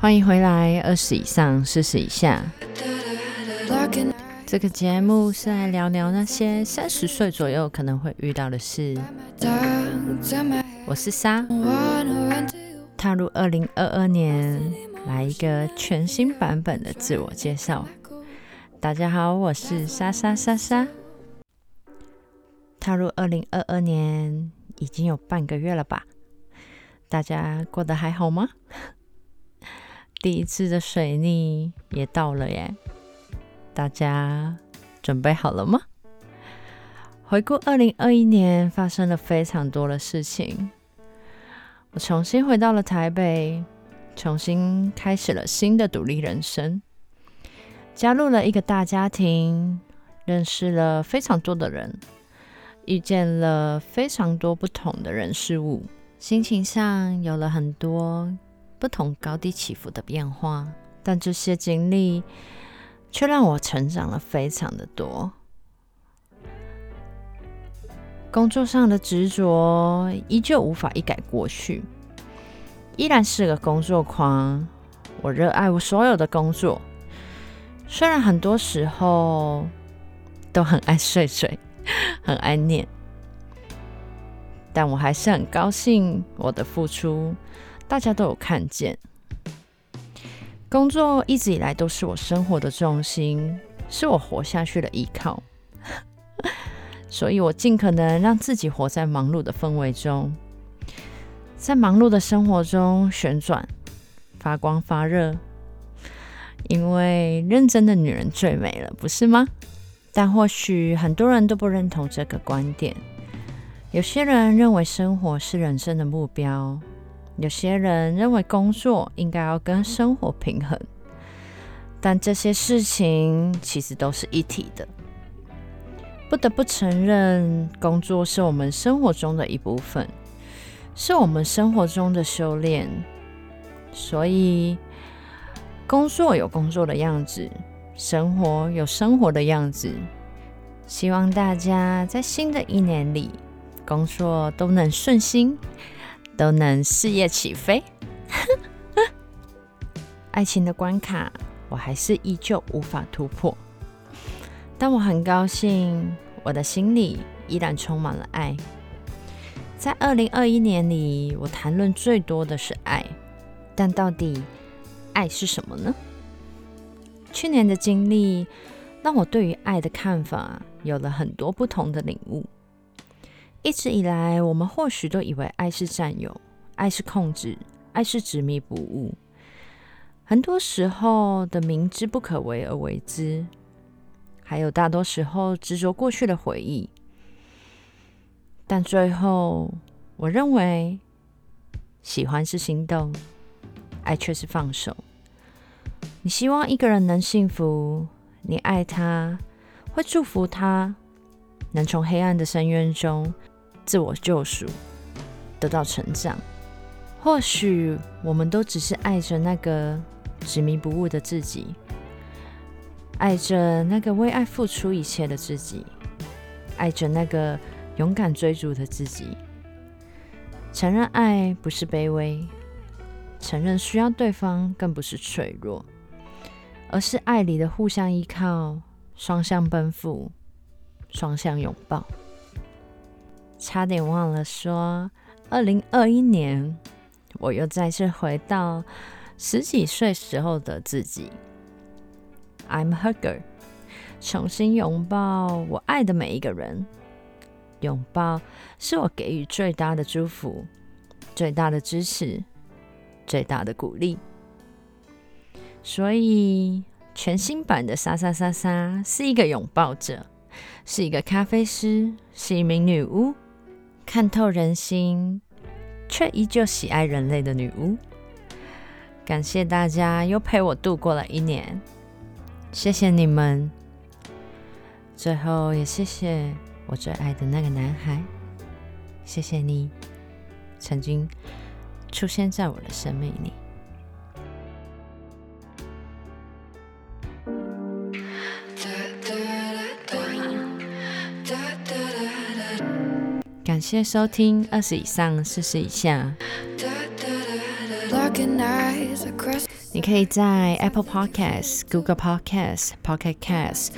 欢迎回来，二十以上，四十以下。这个节目是来聊聊那些三十岁左右可能会遇到的事。我是莎，踏入二零二二年，来一个全新版本的自我介绍。大家好，我是莎莎莎莎。踏入二零二二年已经有半个月了吧？大家过得还好吗？第一次的水逆也到了耶，大家准备好了吗？回顾二零二一年，发生了非常多的事情。我重新回到了台北，重新开始了新的独立人生，加入了一个大家庭，认识了非常多的人。遇见了非常多不同的人事物，心情上有了很多不同高低起伏的变化，但这些经历却让我成长了非常的多。工作上的执着依旧无法一改过去，依然是个工作狂。我热爱我所有的工作，虽然很多时候都很爱睡睡。很爱念，但我还是很高兴我的付出，大家都有看见。工作一直以来都是我生活的重心，是我活下去的依靠，所以我尽可能让自己活在忙碌的氛围中，在忙碌的生活中旋转、发光发热，因为认真的女人最美了，不是吗？但或许很多人都不认同这个观点。有些人认为生活是人生的目标，有些人认为工作应该要跟生活平衡。但这些事情其实都是一体的。不得不承认，工作是我们生活中的一部分，是我们生活中的修炼。所以，工作有工作的样子。生活有生活的样子，希望大家在新的一年里工作都能顺心，都能事业起飞。爱情的关卡，我还是依旧无法突破，但我很高兴，我的心里依然充满了爱。在二零二一年里，我谈论最多的是爱，但到底爱是什么呢？去年的经历让我对于爱的看法有了很多不同的领悟。一直以来，我们或许都以为爱是占有，爱是控制，爱是执迷不悟。很多时候的明知不可为而为之，还有大多时候执着过去的回忆。但最后，我认为，喜欢是心动，爱却是放手。你希望一个人能幸福，你爱他，会祝福他，能从黑暗的深渊中自我救赎，得到成长。或许我们都只是爱着那个执迷不悟的自己，爱着那个为爱付出一切的自己，爱着那个勇敢追逐的自己。承认爱不是卑微，承认需要对方更不是脆弱。而是爱里的互相依靠，双向奔赴，双向拥抱。差点忘了说，二零二一年，我又再次回到十几岁时候的自己。I'm hugger，重新拥抱我爱的每一个人。拥抱是我给予最大的祝福，最大的支持，最大的鼓励。所以，全新版的莎莎莎莎是一个拥抱者，是一个咖啡师，是一名女巫，看透人心，却依旧喜爱人类的女巫。感谢大家又陪我度过了一年，谢谢你们。最后也谢谢我最爱的那个男孩，谢谢你曾经出现在我的生命里。谢收听二十以上四十以下。你可以在 Apple Podcasts、Google Podcasts、Pocket Casts、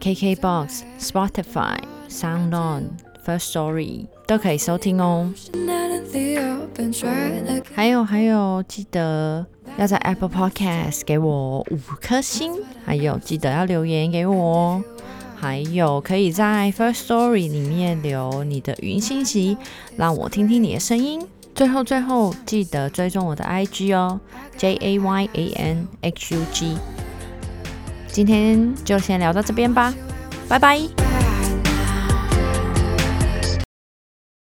KKBox、Spotify、SoundOn、First Story 都可以收听哦。还有还有，记得要在 Apple Podcast 给我五颗星，还有记得要留言给我哦。还有可以在 First Story 里面留你的语音信息，让我听听你的声音。最后最后，记得追踪我的 IG 哦，J A Y A N H U G。今天就先聊到这边吧，拜拜。